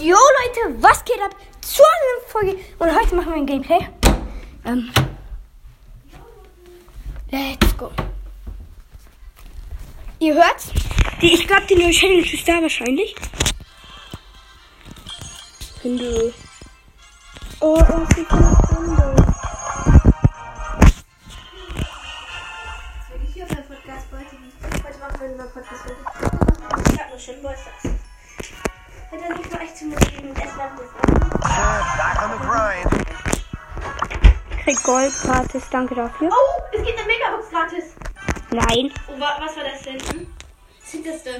Jo Leute, was geht ab? Zur Folge. Und heute machen wir ein Gameplay. Ähm. Let's go. Ihr hört's? Die, ich glaube, die neue Challenge ist da wahrscheinlich. Hunde. Oh, oh, sie Hunde. Ich habe einen Podcast heute nicht. Heute machen wir einen Podcast. Ich habe noch schon Geburtstag. Hat er nicht mal echt zu mir gegeben, erstmal on the grind. Krieg Gold gratis, danke dafür. Oh, es gibt eine Megabox gratis. Nein. Oh, wa was war das denn? Hm? Das hinterste.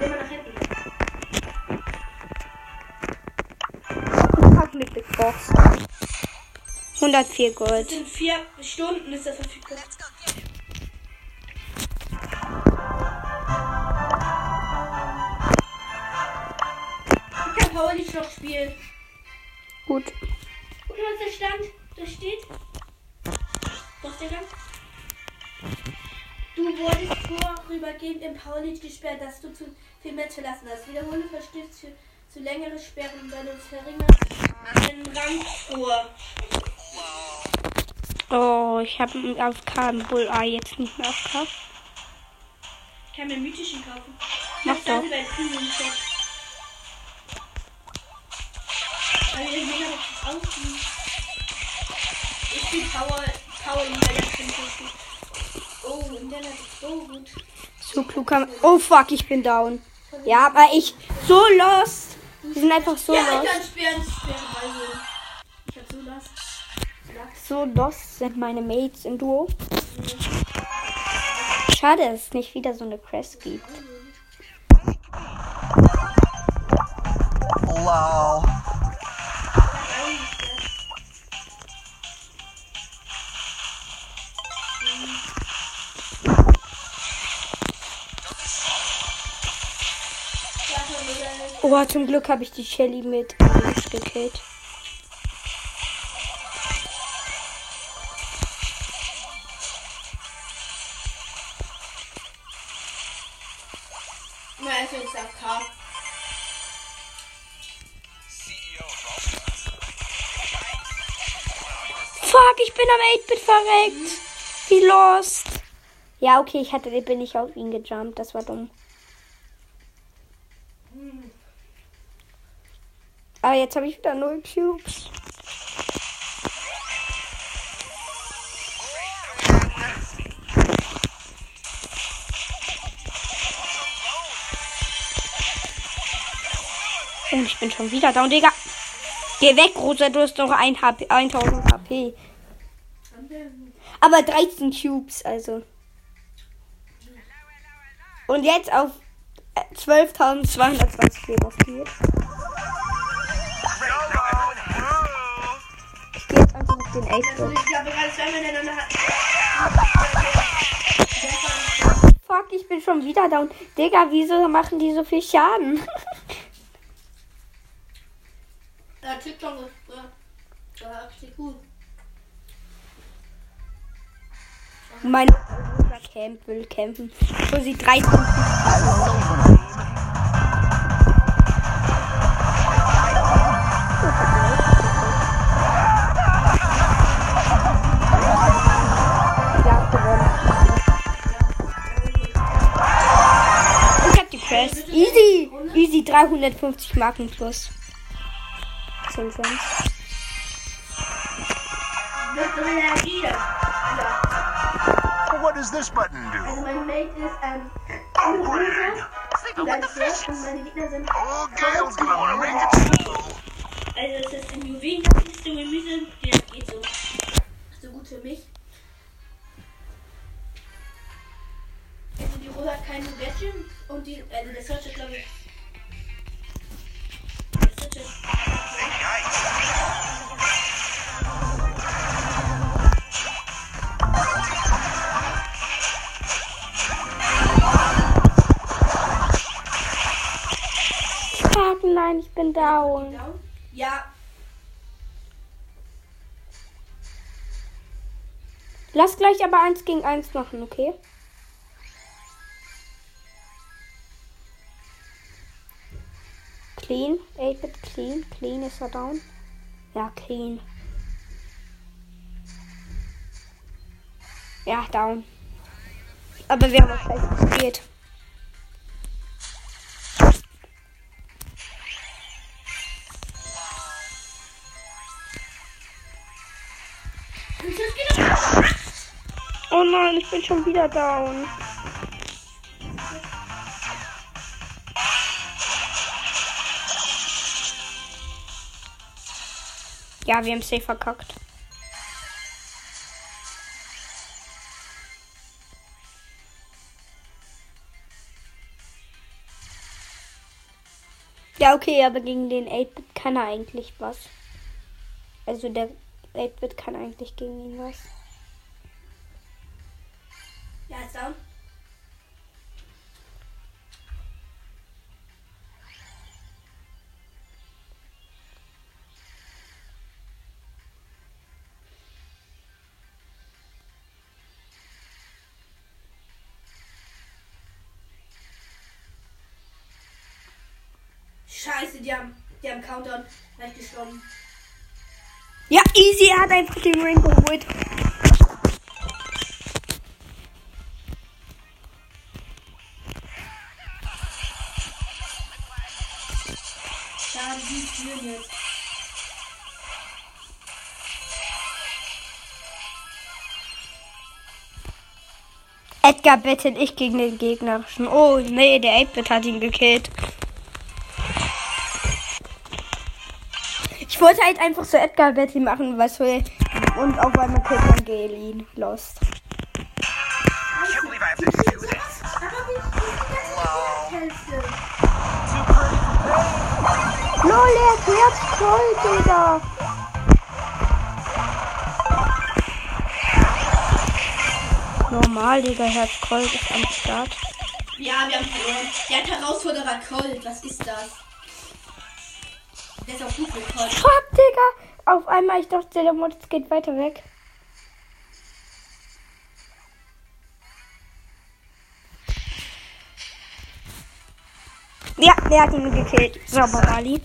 Nehmen wir nach hinten. Pack mit Big Box. 104 Das Gold. sind vier Stunden, ist das verfügbar. Paul nicht noch spielen. Gut. Guck mal, was da stand. Da steht. Was, Digga? Du wurdest vorübergehend im Paulit gesperrt, dass du zu viel Match verlassen hast. Wiederhole verstößt für zu längere Sperren bei den verringerten Rang vor. Oh, ich habe einen AFK im Bull Eye jetzt nicht mehr AFK. Ich kann mir mythischen kaufen. Mach doch. Wie das mega das aussieht. Ich spiele Power, Power lieber jetzt finde ich gut. Oh, Internet ist so gut. So klug kann Oh fuck, ich bin down. Ja, aber ich so lost. Die sind einfach so ja, ich lost. kann sperren, sperren, also. Ich hab so das. So lost sind meine Mates im Duo. Schade, dass es nicht wieder so eine Crest gibt. Oh, zum Glück habe ich die Shelly mit Angst gekillt. Fuck, ich bin am 8-Bit verreckt. Wie lost. Ja, okay, ich hatte, bin ich auf ihn gejumpt. Das war dumm. Aber jetzt habe ich wieder null Cubes. Und ich bin schon wieder down, Digga. Geh weg, Rosa, du hast noch ein HP, 1000 HP. Aber 13 Cubes, also. Und jetzt auf äh, 12.220 demonstriert. Ich den 8 ich habe gerade zweimal miteinander. Fuck, ich bin schon wieder down. Digga, wieso machen die so viel Schaden? Da TikTok ist. Ja. Da richtig gut. mein Rosa Camp will campen. Wo sie 13 Ja, Quest. Easy. Easy 350 Marken plus. 10 Cent. Das ist eine Energie. Ja. What does this button Also, do? mein Mate ist, ähm. Flash und meine Gegner sind. Old Gail's gonna wanna make it slow. Also, es ist im Juwelen, das ist so Gemüse. Der geht so. So gut für mich. Also, die Rosa hat keine Gadget und die. Also, der Search ist, glaube ich. Der Search ist. Nein, ich bin. Down. Ja, Lass gleich aber eins gegen eins machen, okay? Clean. 8-Bit clean. Clean ist er down. Ja, clean. Ja, down. Aber wir haben auch gleich gespielt. Oh nein, ich bin schon wieder down. Ja, wir haben safe verkackt. Ja, okay, aber gegen den 8-Bit kann er eigentlich was. Also der 8-Bit kann eigentlich gegen ihn was. Ja, ist die haben, die haben Countdown gleich gestorben. Ja, easy, er hat einfach den Ring geholt. Ja, die führen jetzt. Edgar bettet ich gegen den gegnerischen. Oh, nee, der 8-Bit hat ihn gekillt. Ich wollte halt einfach so Edgar Betty machen, was wir. Und auf einmal killt man Gelin. Lost. Lol, er erklärt toll, Digga. Normal, Digga, Herz Colt ist am Start. Ja, wir haben verloren. Der hat Herausforderer Colt. Was ist das? Fuck, Digga. Auf einmal, ich dachte, der Mod geht weiter weg. Ja, der hat ihn gekillt. Sauber, Bali.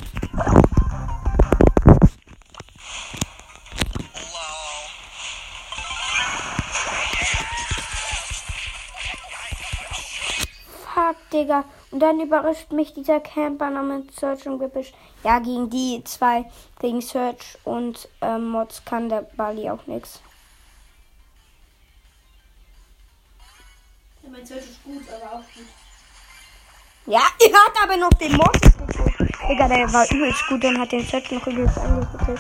Fuck, Digga. Und dann überrascht mich dieser Camper namens Search und Gebüsch. Ja, gegen die zwei, gegen Search und ähm, Mods kann der Bali auch nichts. Ja, mein Search ist gut, aber auch gut. Ja, er hat aber noch den Mods. Digga, der war übelst gut und hat den Search noch übelst angekillt.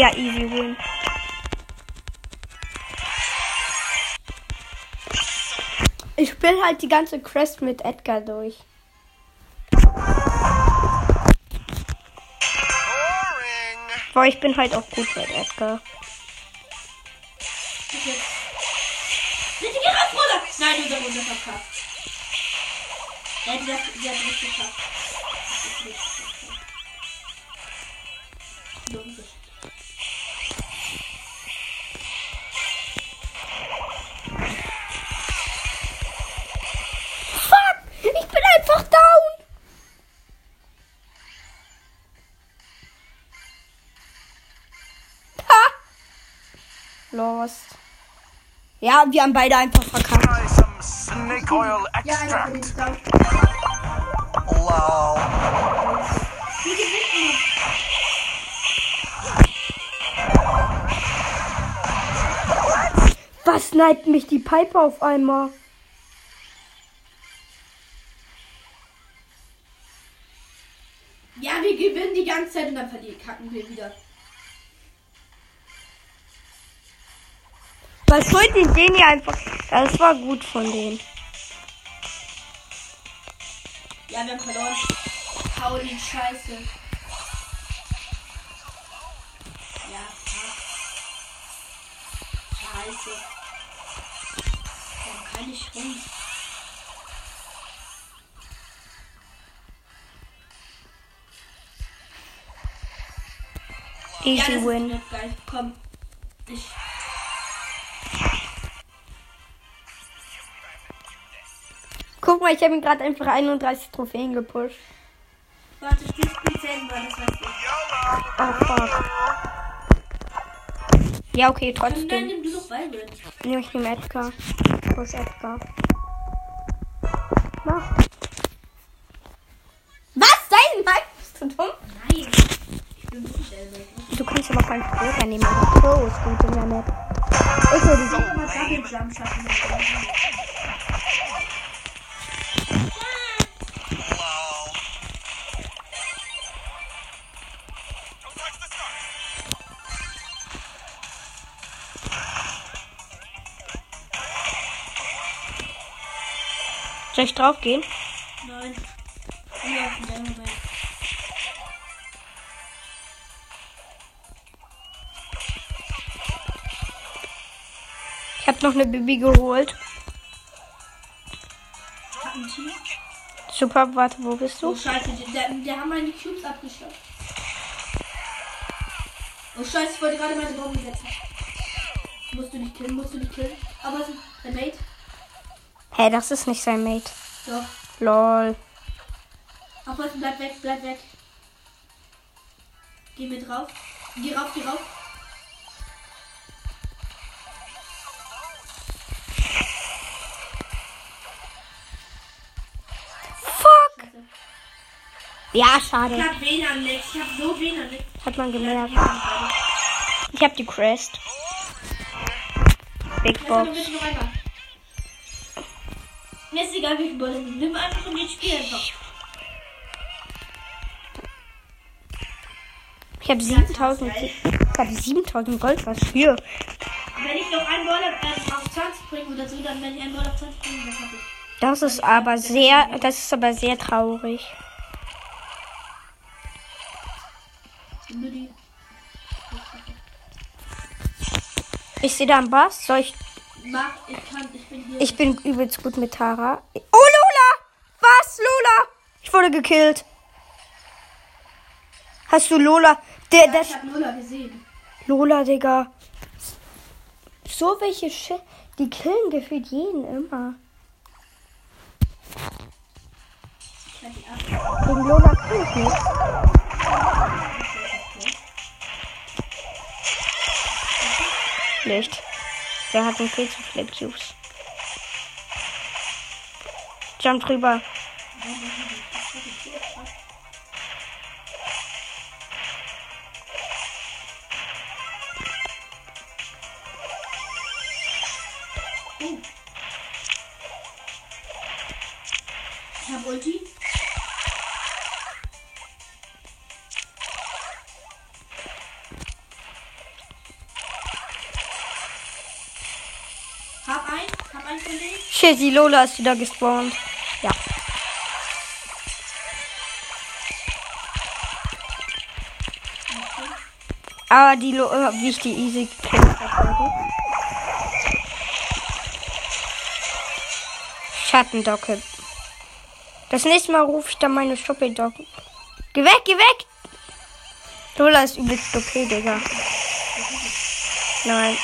Ja, easy win. Ich spiele halt die ganze Quest mit Edgar durch. Boah, ich bin halt auch gut mit Edgar. Bitte geh raus, Bruder! Nein, unser Runde verkackt. Ja, die hat, die hat nicht geschafft. Ja, wir haben beide einfach verkackt. Snake oil extract. gewinnen. Was sniped mich die Piper auf einmal? Ja, wir gewinnen die ganze Zeit und dann verlieren, kacken wir wieder. Was wollten den hier einfach? Das war gut von denen. Ja, wir haben verloren. Pauli, scheiße. Ja, fuck. Scheiße. Wir haben nicht rum. Ja, Easy das win. Komm. Ich. Guck mal, ich habe ihm gerade einfach 31 Trophäen gepusht. Warte, Stift 10 war das ich. Oh fuck. Ja, okay, Nein, trotzdem. nimm du doch Byron. Nehme ich den Edgar. Push Edgar. Mach. Was? Dein Mike? Bist du dumm? Nein. Ich bin nicht Elbe. Du kannst aber keinen Pro nehmen. aber Pro ist gut in der Map. Ich würde sagen. Soll ich draufgehen? Nein. Ja, in dem Moment. Ich habe noch eine Bibi geholt. Super, warte, wo bist Oh du? scheiße, die- der, haben meine Cubes abgeschlossen. Oh scheiße, ich wollte gerade meine Bombe setzen. Musst du nicht killen, musst du nicht killen. Aber es ist der Mate. Hä, hey, das ist nicht sein Mate. Doch. Lol. Aufpassen, bleib weg, bleib weg. Geh mit drauf. Geh rauf, geh rauf. Ja, schade. Ich hab WLAN Lex, ich hab so WLAN Lex. Hat man gemerkt. Ich habe die Crest. Big Box. Mir ist egal, wie viel Bälle sind. Nimm einfach und jetzt spiel einfach. Ich habe 7000. Ich habe 7000 Gold. Was für? Wenn ich noch einen Ball äh, auf 20 bringe oder so, dann wenn ich einen Ball auf 20 bringe, dann hab ich. Das ist aber sehr. Das ist aber sehr traurig. Ich sehe da einen Bass. Soll ich. Mach, ich kann, ich bin hier. Ich bin übelst gut mit Tara. Oh, Lola! Was, Lola? Ich wurde gekillt. Hast du Lola? Der, ja, der ich hab Lola gesehen. Lola, Digga. So welche Shit. Die killen gefühlt jeden immer. Ich. Gegen Lola ich nicht. Nicht. Der hat einen viel zu viele Cubes. Jump drüber. Die Lola ist wieder gespawnt. Ja. Aber die Lola, wie ich die easy. Schattendocke. Das nächste Mal rufe ich dann meine Shopping-Docke. Geh weg, geh weg! Lola ist übelst okay, Digga. Nein.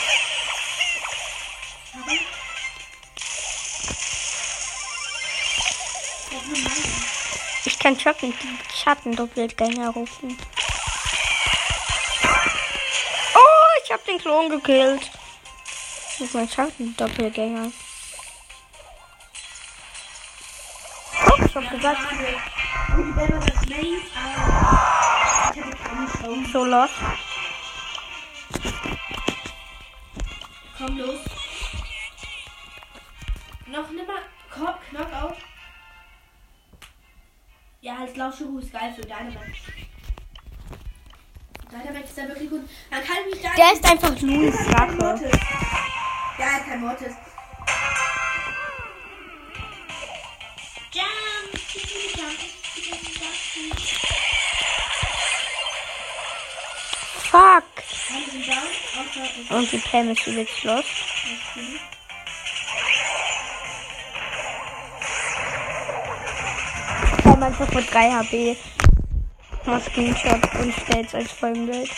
Kann Schatten, Schattendoppelgänger rufen. Oh, ich hab den Klon gekillt. Mit meinem Schattendoppelgänger. Oh, ich hab gesagt, so los. Komm los. Lauschuhu ist geil für Dynamax. Dynamax ist ja wirklich gut. Man kann mich da. Der ist einfach kein Sache. Mortis. Ja, er kein Mortis. Fuck. Und die Pam ist übelst los. Einfach mit 3 HP. Mal Screenshot und stell's als Folgenbild.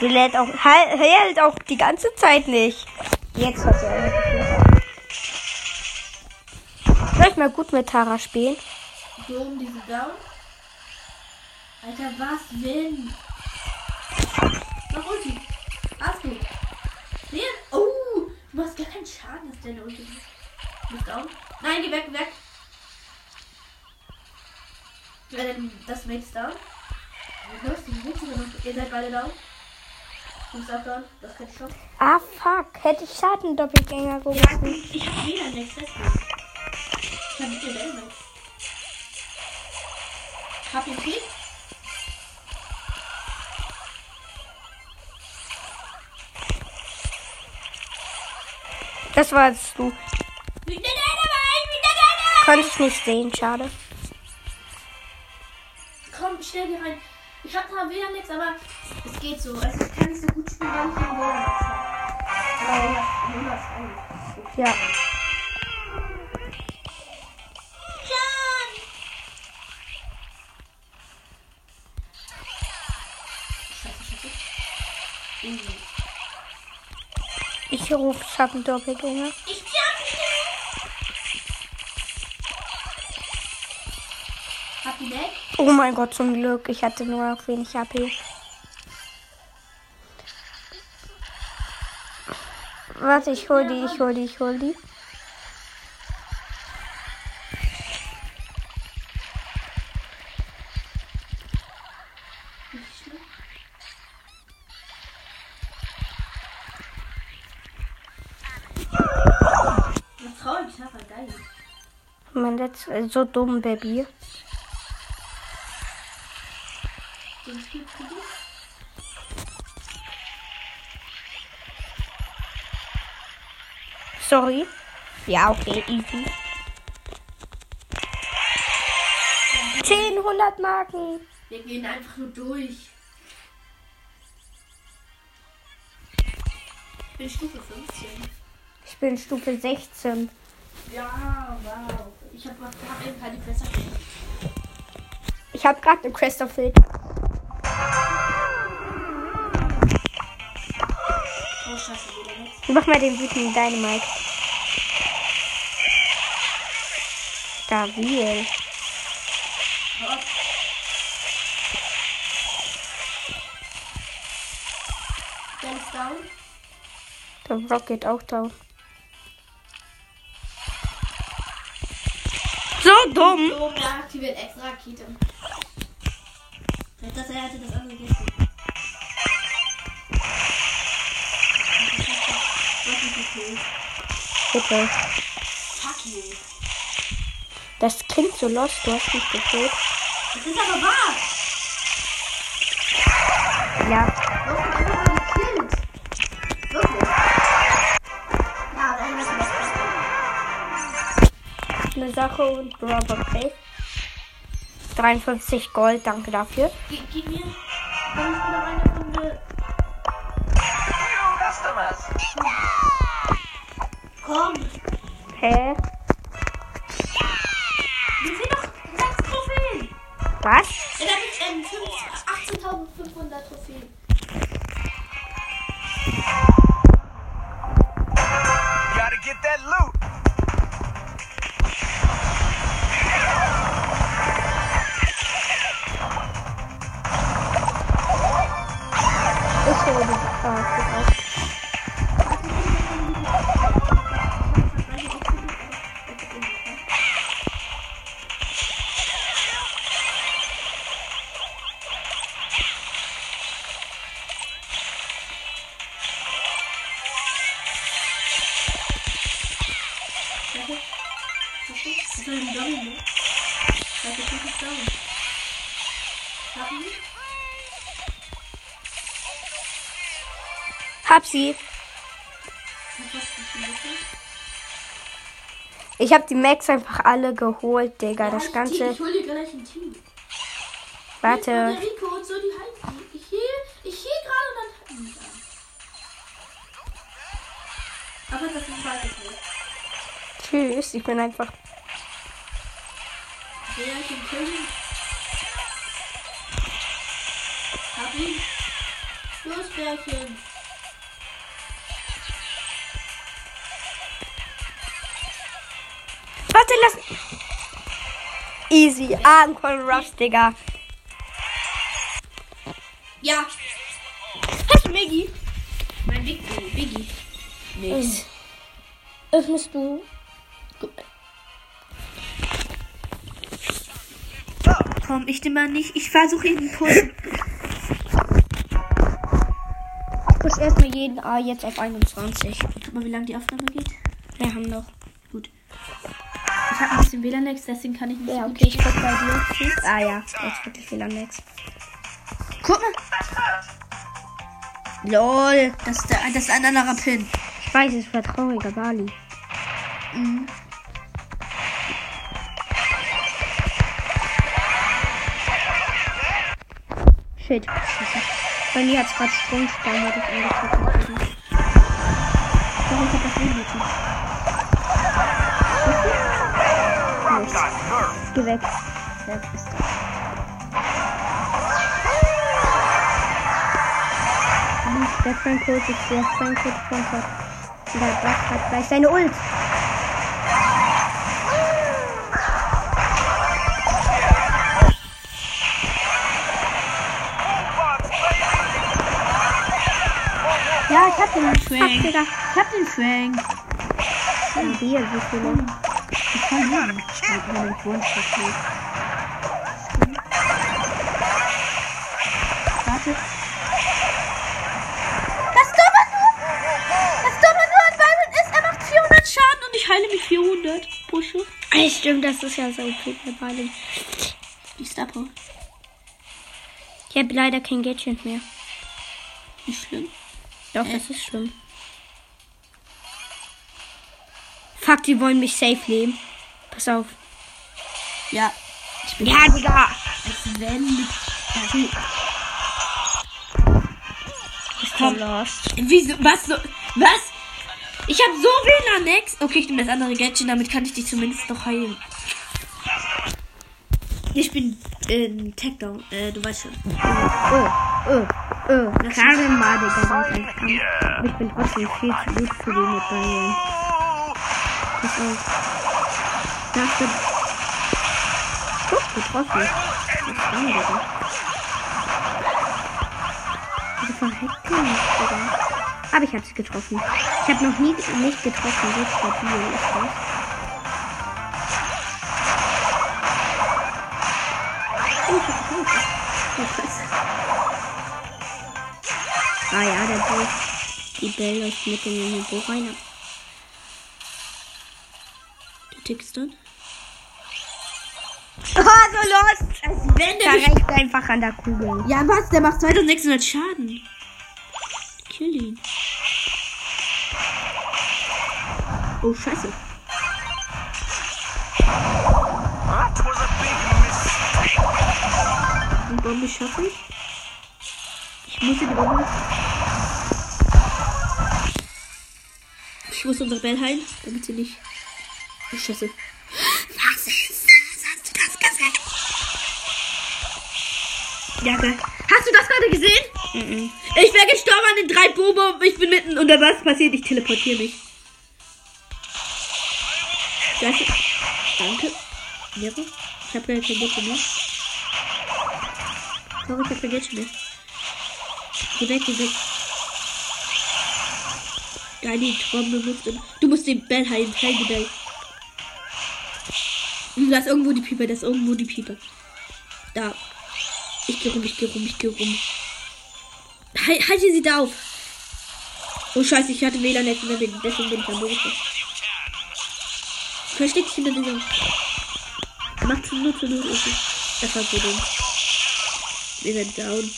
Die lädt auch, hält auch die ganze Zeit nicht. Jetzt hat sie eigentlich. Soll ich mal gut mit Tara spielen? So um diese Down. Alter, was denn? Mach Ulti. Hast du. Wer? Oh, du machst gar keinen Schaden, dass deine Ulti ist. Bist down. Nein, geh weg, weg. Das Mate ist down. Los, die Witze. Ihr seid beide down. Du bist auch down. Das kann ich schon. Ah, fuck. Hätte ich Schaden-Doppelgänger Ja, gerufen. ich hab wieder nichts. Ich hab mit dir selber. Hab ihn Kill? Das warst du. Konnte ich nicht sehen, schade. Komm, stell dir rein. Ich hab zwar wieder nichts, aber es geht so. Also ich kann nicht so gut spielen, weil ich den Boden nichts hab. Aber ja. Ich rufe Schatten-Doppelgänger. Weg? Oh mein Gott, zum Glück. Ich hatte nur noch wenig HP. Warte, ich hol die, ich hol die, ich hol die. Mein letzter, äh, so dumm, Baby. Den Spiel krieg ich. Sorry. Ja, okay, easy. 10, 100 Marken. Wir gehen einfach nur durch. Ich bin Stufe 15. Ich bin Stufe 16. Ja, wow. Ich habe hab eben keine besser gemacht. Ich habe gerade eine Crest erfüllt. Oh, scheiße, wieder nichts. Mach mal den wütenden Dynamite. Stabil. Hör auf. Der down. Der Rocket auch down. So dumm. So, der aktiviert extra Rakete. Dachte er, hätte das andere gegessen. Bitte. Fuck you. Das klingt so lost. Du hast mich gekillt. Das ist aber wahr. Ja. Eine Sache und Robert Play. 53 Gold, danke dafür. Gib, gib mir. Hä? Wir sind doch sechs Trophäen. Was? Ja, da gibt ähm, fünf- 18.500 Trophäen. Das ist ein Dummy, ne? Das ist wirklich down. Haben wir? Hab sie. Ich hab die Max einfach alle geholt, Digga. Das ich, ganze. Ich hol dir gleich ein Team. Warte. Rico und so, die halten. Ich hier, ich hier gerade und dann halten die. Aber das ist nicht. Tschüss. Ich bin einfach. Bärchen killen. Hab ihn. Los, Bärchen. Warte, lass. Easy. Armcall Rush, Digga. Ja. Hast du Maggie? Mein Big Biggie. Nix. Öffnest du? Komm, ich nehme mal nicht. Ich versuche ihn Push. Push erstmal jeden A jetzt auf 21. Guck mal, wie lange die Aufnahme geht. Wir haben noch. Gut. Ich habe ein bisschen WLAN-Nex, deswegen kann ich nicht Ja, so okay, ich guck bei dir. Ah ja, jetzt am next. Guck mal. LOL. Das ist, der, das ist ein anderer Pin. Ich weiß, es war trauriger Bali. Mhm. Shit. Bei mir hat es gerade Stromsparmodus angezeigt. Warum hat das nicht? Nichts. Geh weg. Weg ist er. Der Frank holt sich der Frank holt. Der Buff hat gleich seine Ult. Ich hab den Frank. Digga. Ich hab den Frank. Ja, wie viele? Ich kann ihn. Ich kann nicht One-Shot nicht. Warte. Das Dumme nur. Das Dumme nur an Byron ist, er macht 400 Schaden und ich heile mich 400. Pushe. Ey, stimmt, das ist ja so okay bei Bali. Die Star Power. Ich habe leider kein Gadget mehr. Nicht schlimm. Doch, das ist schlimm. Fuck, die wollen mich safe nehmen. Pass auf. Ja. Ich bin Ja, Digga. als wenn mit. Also, Ich komm. Wieso? Was? So, was? Ich habe so WLAN-Nex. Okay, ich nehme das andere Gadget, damit kann ich dich zumindest noch heilen. Ich bin in Takedown. Äh, du weißt schon. Oh, oh, Karen mal, Digga, weil ich einfach kann. Ich bin trotzdem viel zu gut für die mit Bayern. Pass auf. Das wird. Guck, getroffen. Was dran, Digga? Also verreckt mir nicht, Digga. Aber ich hab's getroffen. Ich hab noch nie nicht getroffen. So stabil ist das. Ah ja, der Bo. Die Bell läuft mit in den Bo rein. Der tickst dann. Oh, so lost! Wenn der Verreckt einfach an der Kugel. Ja, was? Der macht 2600 Schaden. Kill ihn. Oh, scheiße. That was a big mistake. Die Bombe schaffe ich. Ich muss in die Bombe. Ich muss unsere Bell heilen, damit sie nicht. Oh, scheiße. Was ist das? Hast du das gesehen? Ja, geil. Hast du das gerade gesehen? Ich wäre gestorben an den drei Bobo. Ich bin mitten. Und dann was passiert? Ich teleportiere mich. Danke. Danke. Nero. Ich habe kein Geld mehr. Sorry, ich hab kein Geld mehr. Geh weg, geh weg. Geil, die Trombe musst du. Du musst den Bell heilen. Heil die Bell. Da ist irgendwo die Pieper, da ist irgendwo die Pieper. Da. Ich geh rum, ich geh rum, ich geh rum. Hal halte sie da auf. Oh scheiße, ich hatte WLAN-Netz und deswegen deswegen bin ich am Boden. Versteck dich hinter diesem. Macht nur zu null. Das war so dumm. Wir sind down.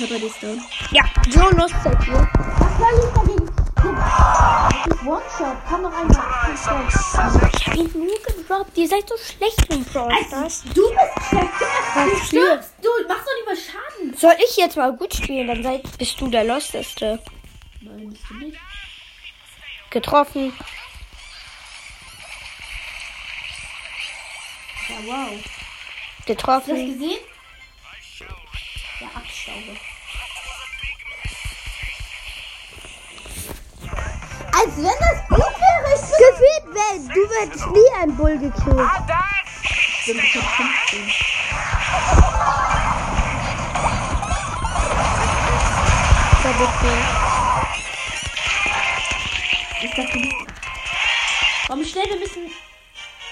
Die ist down. Ja, so lost seid ihr. Was soll ich dagegen? Ich One-Shot. Kann doch einfach. Ich hab ihn nur gedroppt. Ihr seid so schlecht im Brawl Stars. Du bist schlecht. Du stirbst. Du machst doch nicht mal Schaden. Soll ich jetzt mal gut spielen? Dann sei, bist du der Losteste. Nein, bist du nicht. Getroffen. Ja, wow. Hast du das Getroffen. gesehen? Ja, Abstauber. Wenn das gut wäre. Gefühlt, wenn du würdest nie ein Bull gekillt. Sind wir schon 15. Ich dachte. Komm schnell, wir müssen.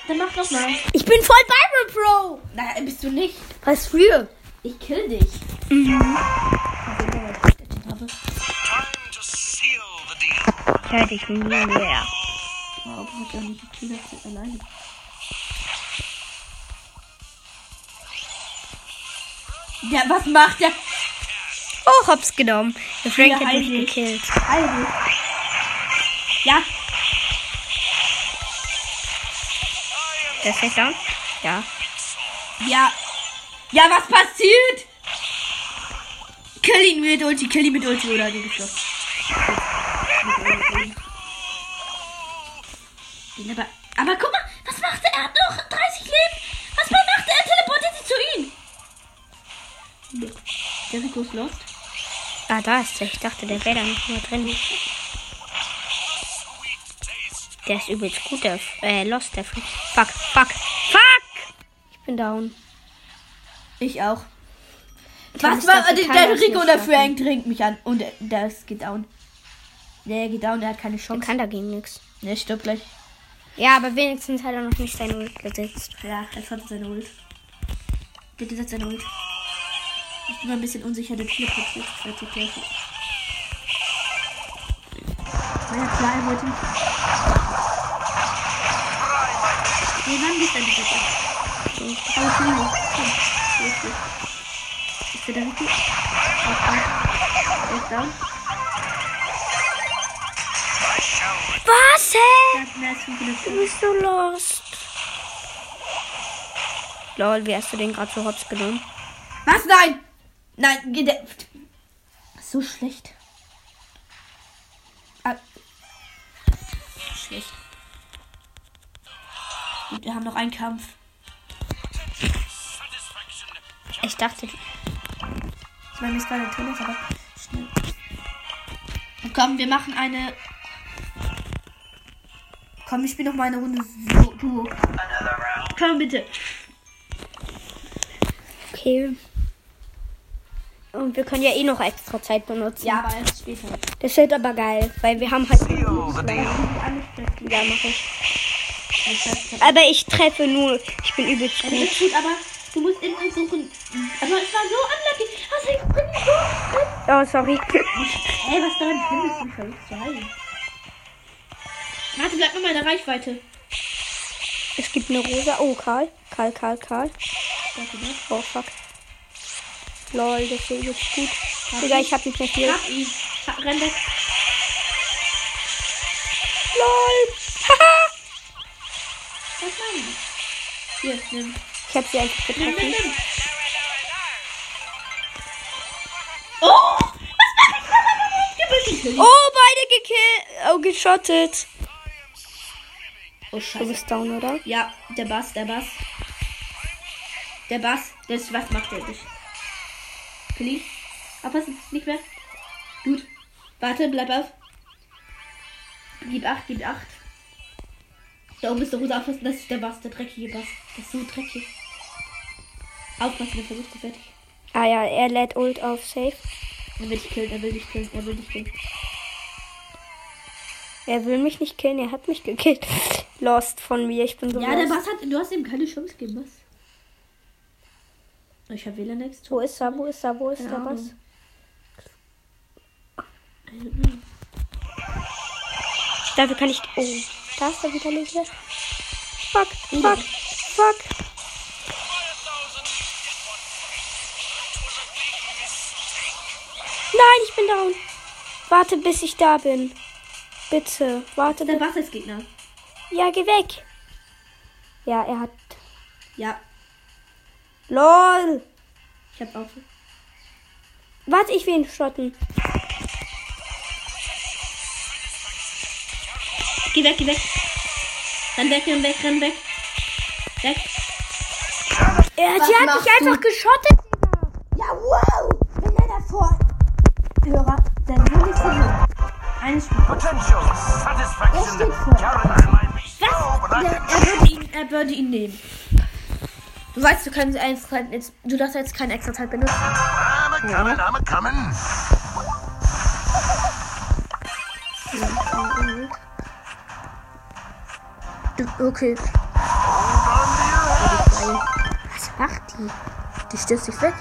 Dann mach doch mal. Ich bin voll Byron Pro. Nein, bist du nicht. Was für? Ich kill dich. Time deal. Ich nie mehr. Warum hat er nicht? Das ist alleine. Ja, was macht der? Oh, hab's genommen. Der Frank Ja, hat mich heilig. gekillt. Also. Ja, Der ist down? Ja. ja. Ja, was passiert? Kill ihn mit Ulti, kill ihn mit Ulti oder den geschlossen. Den aber, aber guck mal, was macht er? Er hat noch 30 Leben. Was macht er? Er teleportiert sich zu ihm. Der Rico ist lost. Ah, da ist er. Ich dachte, der wäre da nicht mehr drin. Der ist übelst gut, der äh, Lost, der. Fuck, fuck, fuck! Ich bin down. Ich auch. Kann Was war dafür der, der Rico oder. Frank trinkt mich an und der, das geht down. Der geht down, der hat keine Der Chance. kann dagegen nichts. Der stirbt gleich. Ja, aber wenigstens hat er noch nicht seine Ult gesetzt. Ja, jetzt hat er seine Ult. Der hat jetzt seine Ult. Ich bin ein bisschen unsicher, der teleportiert sich vielleicht zur Kirche. Na ja, klar, er wollte nicht. Nee, wann bist du denn bitte? Aber ich will nicht. Komm, ist der da richtig? Er ist. Er ist down. Was, hä? Hat mehr als 500 Du bist so lost. Lol, wie hast du den gerade so hops genommen? Was? Nein! Nein, gedämpft. So schlecht. Ah. Schlecht. Gut, wir haben noch einen Kampf. Ich dachte, Ich meine, es war der Tennis, aber schnell. Und komm, wir machen eine. Komm, ich spiele noch mal eine Runde so, Duo. Round. Komm bitte. okay. Und wir können ja eh noch extra Zeit benutzen. Ja, aber erst später. Das wird aber geil, weil wir haben halt. Ja, mach ich. Aber ich treffe nur. Ich bin übelst Ja, das gut. ist gut, aber du musst immer suchen. Aber es war so unlucky. Was ich bin so. Oh, sorry. Ey, was daran drin ist, mich verrückt zu heilen. Warte, bleib mal in der Reichweite. Es gibt eine rosa. Oh, Karl. Karl, Karl, Karl. Ne? Oh, fuck. Lol, das ist übelst gut. Digga, ich hab nicht mehr viel. Hab ihn. Renn weg. Lol. Haha. Was meine ich? Hier, nimm. Ich hab sie einfach Nimm, nimm, getroffen. nimm. Oh! Was mach ich? Oh, beide gekillt. Oh, geschottet. Oh, Du scheiße. bist down, oder? Ja, der Bass, der Bass. Der Bass. Das, was macht der dich? Kili? Abpassen, nicht mehr. Gut. Warte, bleib auf. Gib acht, gib acht. Da oben ist der rosa aufpassen, das ist der Bass, der dreckige Bass. Das ist so dreckig. Aufpassen, der versucht dich fertig. Ah ja, er lädt Ult auf Safe. Er will dich killen, er will dich killen, er will dich killen. Er will mich nicht killen, er hat mich gekillt. Lost von mir, ich bin so Ja, der lost. Bass hat, du hast ihm keine Chance gegeben, was? Ich hab WLAN next. Wo ist er, wo ist er, wo ist der Bass? Dafür kann ich... Oh, da ist er wieder nicht mehr. Fuck, fuck, fuck. Nein, ich bin down. Warte, bis ich da bin. Bitte, warte. Der Bass ist Gegner. Ja, geh weg. Ja, er hat... Ja, LOL. ich hab auch. Warte, ich will ihn schotten. Geh weg, geh weg. Renn weg, renn weg, renn weg. Weg. Er, Was die hat mich einfach geschottet, Digga. Ja, wow! Wenn er davor Hörer, dann will ich verlieren. Ein Spiel. Potential satisfaction. Er Ja, er würde ihn, er würde ihn nehmen. Du weißt, du kannst eins jetzt, du darfst jetzt keine extra Zeit benutzen. I'm a comin', I'm a comin'. Okay. Was macht die? Die stürzt sich weg.